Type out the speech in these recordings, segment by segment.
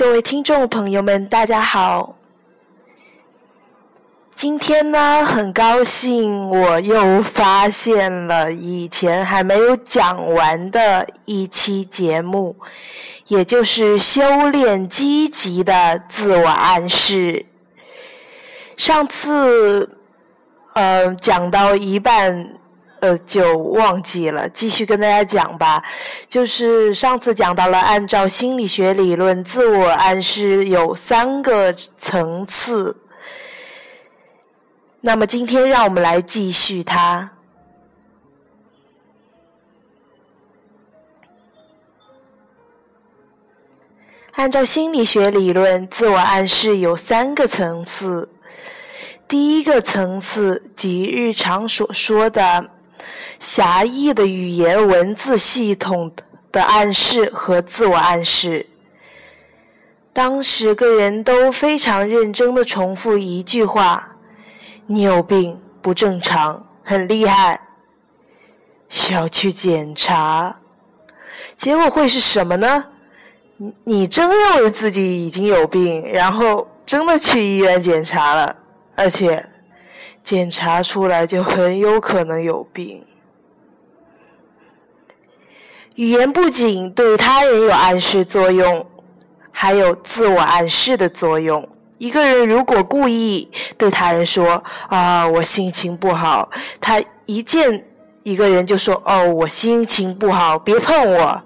各位听众朋友们，大家好。今天呢，很高兴我又发现了以前还没有讲完的一期节目，也就是修炼积极的自我暗示。上次，呃，讲到一半。呃，就忘记了，继续跟大家讲吧。就是上次讲到了，按照心理学理论，自我暗示有三个层次。那么今天让我们来继续它。按照心理学理论，自我暗示有三个层次。第一个层次即日常所说的。狭义的语言文字系统的暗示和自我暗示。当十个人都非常认真的重复一句话：“你有病，不正常，很厉害，需要去检查。”结果会是什么呢？你你真认为自己已经有病，然后真的去医院检查了，而且检查出来就很有可能有病。语言不仅对他人有暗示作用，还有自我暗示的作用。一个人如果故意对他人说“啊，我心情不好”，他一见一个人就说“哦，我心情不好，别碰我”，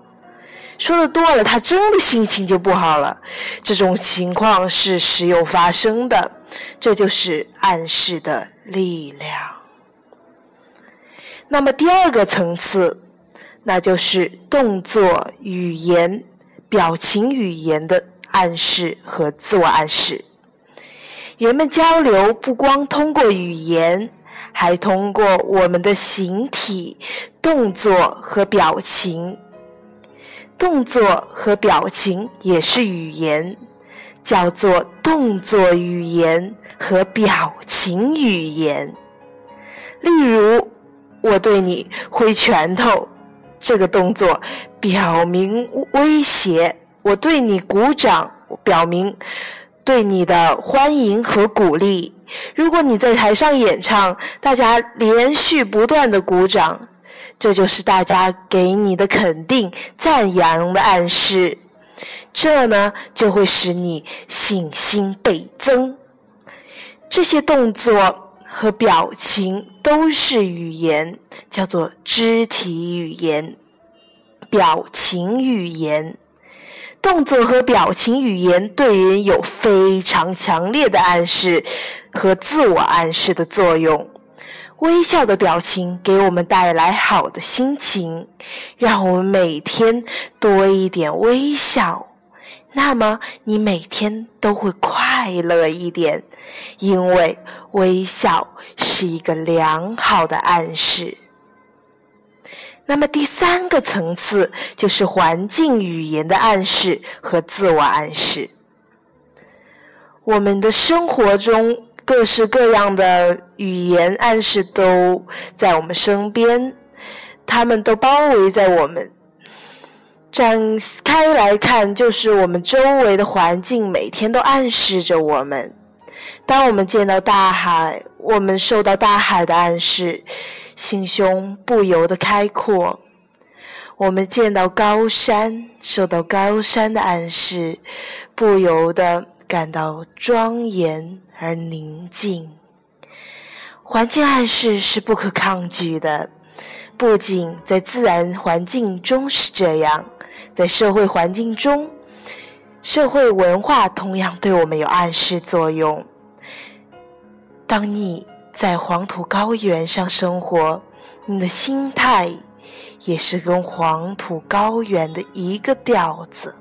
说的多了，他真的心情就不好了。这种情况是时有发生的，这就是暗示的力量。那么第二个层次。那就是动作、语言、表情语言的暗示和自我暗示。人们交流不光通过语言，还通过我们的形体、动作和表情。动作和表情也是语言，叫做动作语言和表情语言。例如，我对你挥拳头。这个动作表明威胁，我对你鼓掌，表明对你的欢迎和鼓励。如果你在台上演唱，大家连续不断的鼓掌，这就是大家给你的肯定、赞扬的暗示。这呢，就会使你信心倍增。这些动作和表情。都是语言，叫做肢体语言、表情语言。动作和表情语言对人有非常强烈的暗示和自我暗示的作用。微笑的表情给我们带来好的心情，让我们每天多一点微笑。那么你每天都会快乐一点，因为微笑是一个良好的暗示。那么第三个层次就是环境语言的暗示和自我暗示。我们的生活中各式各样的语言暗示都在我们身边，他们都包围在我们。展开来看，就是我们周围的环境每天都暗示着我们。当我们见到大海，我们受到大海的暗示，心胸不由得开阔；我们见到高山，受到高山的暗示，不由得感到庄严而宁静。环境暗示是不可抗拒的，不仅在自然环境中是这样。在社会环境中，社会文化同样对我们有暗示作用。当你在黄土高原上生活，你的心态也是跟黄土高原的一个调子。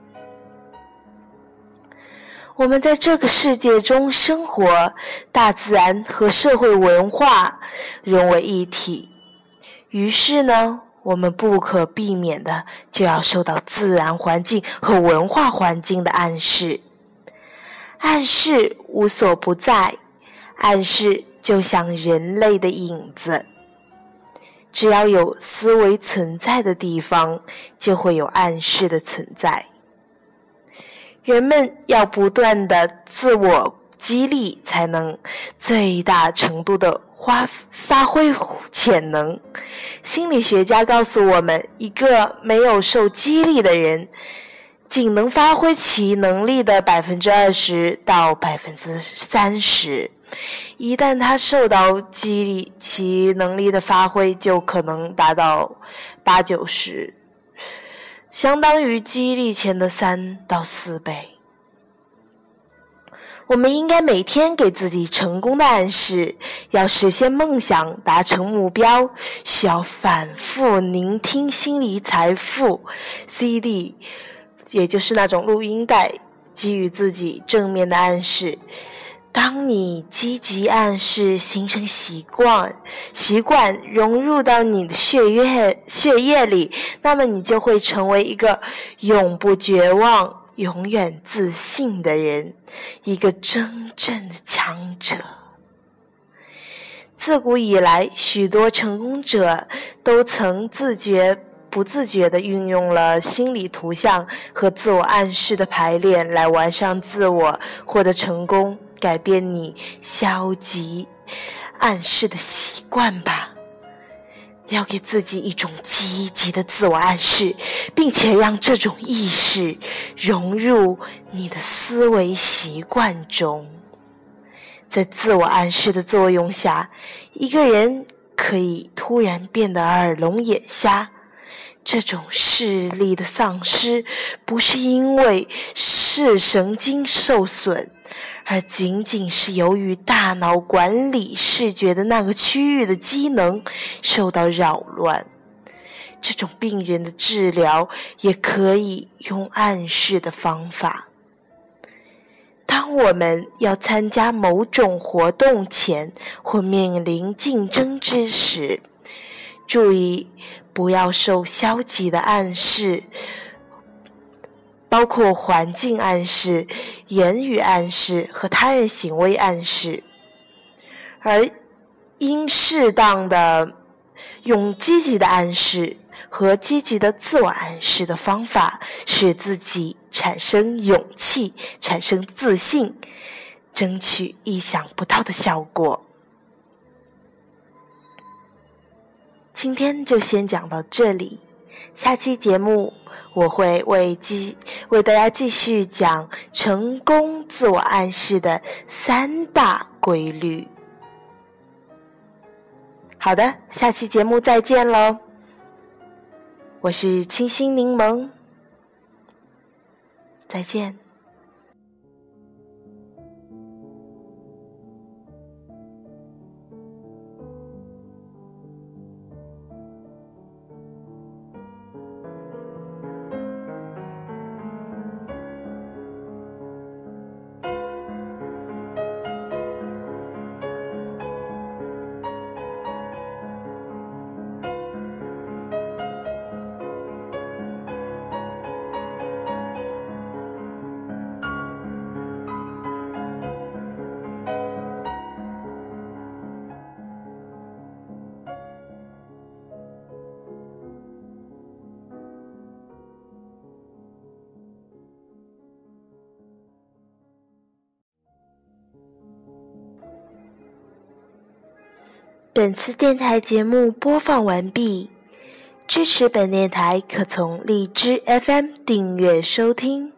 我们在这个世界中生活，大自然和社会文化融为一体，于是呢？我们不可避免的就要受到自然环境和文化环境的暗示，暗示无所不在，暗示就像人类的影子，只要有思维存在的地方，就会有暗示的存在。人们要不断的自我激励，才能最大程度的发发挥潜能。心理学家告诉我们，一个没有受激励的人，仅能发挥其能力的百分之二十到百分之三十。一旦他受到激励，其能力的发挥就可能达到八九十，相当于激励前的三到四倍。我们应该每天给自己成功的暗示。要实现梦想、达成目标，需要反复聆听心理财富 CD，也就是那种录音带，给予自己正面的暗示。当你积极暗示形成习惯，习惯融入到你的血液血液里，那么你就会成为一个永不绝望、永远自信的人，一个真正的强者。自古以来，许多成功者都曾自觉、不自觉地运用了心理图像和自我暗示的排练来完善自我，获得成功。改变你消极暗示的习惯吧，要给自己一种积极的自我暗示，并且让这种意识融入你的思维习惯中。在自我暗示的作用下，一个人可以突然变得耳聋眼瞎。这种视力的丧失，不是因为视神经受损。而仅仅是由于大脑管理视觉的那个区域的机能受到扰乱，这种病人的治疗也可以用暗示的方法。当我们要参加某种活动前或面临竞争之时，注意不要受消极的暗示。包括环境暗示、言语暗示和他人行为暗示，而应适当的用积极的暗示和积极的自我暗示的方法，使自己产生勇气、产生自信，争取意想不到的效果。今天就先讲到这里，下期节目。我会为继为大家继续讲成功自我暗示的三大规律。好的，下期节目再见喽！我是清新柠檬，再见。本次电台节目播放完毕，支持本电台可从荔枝 FM 订阅收听。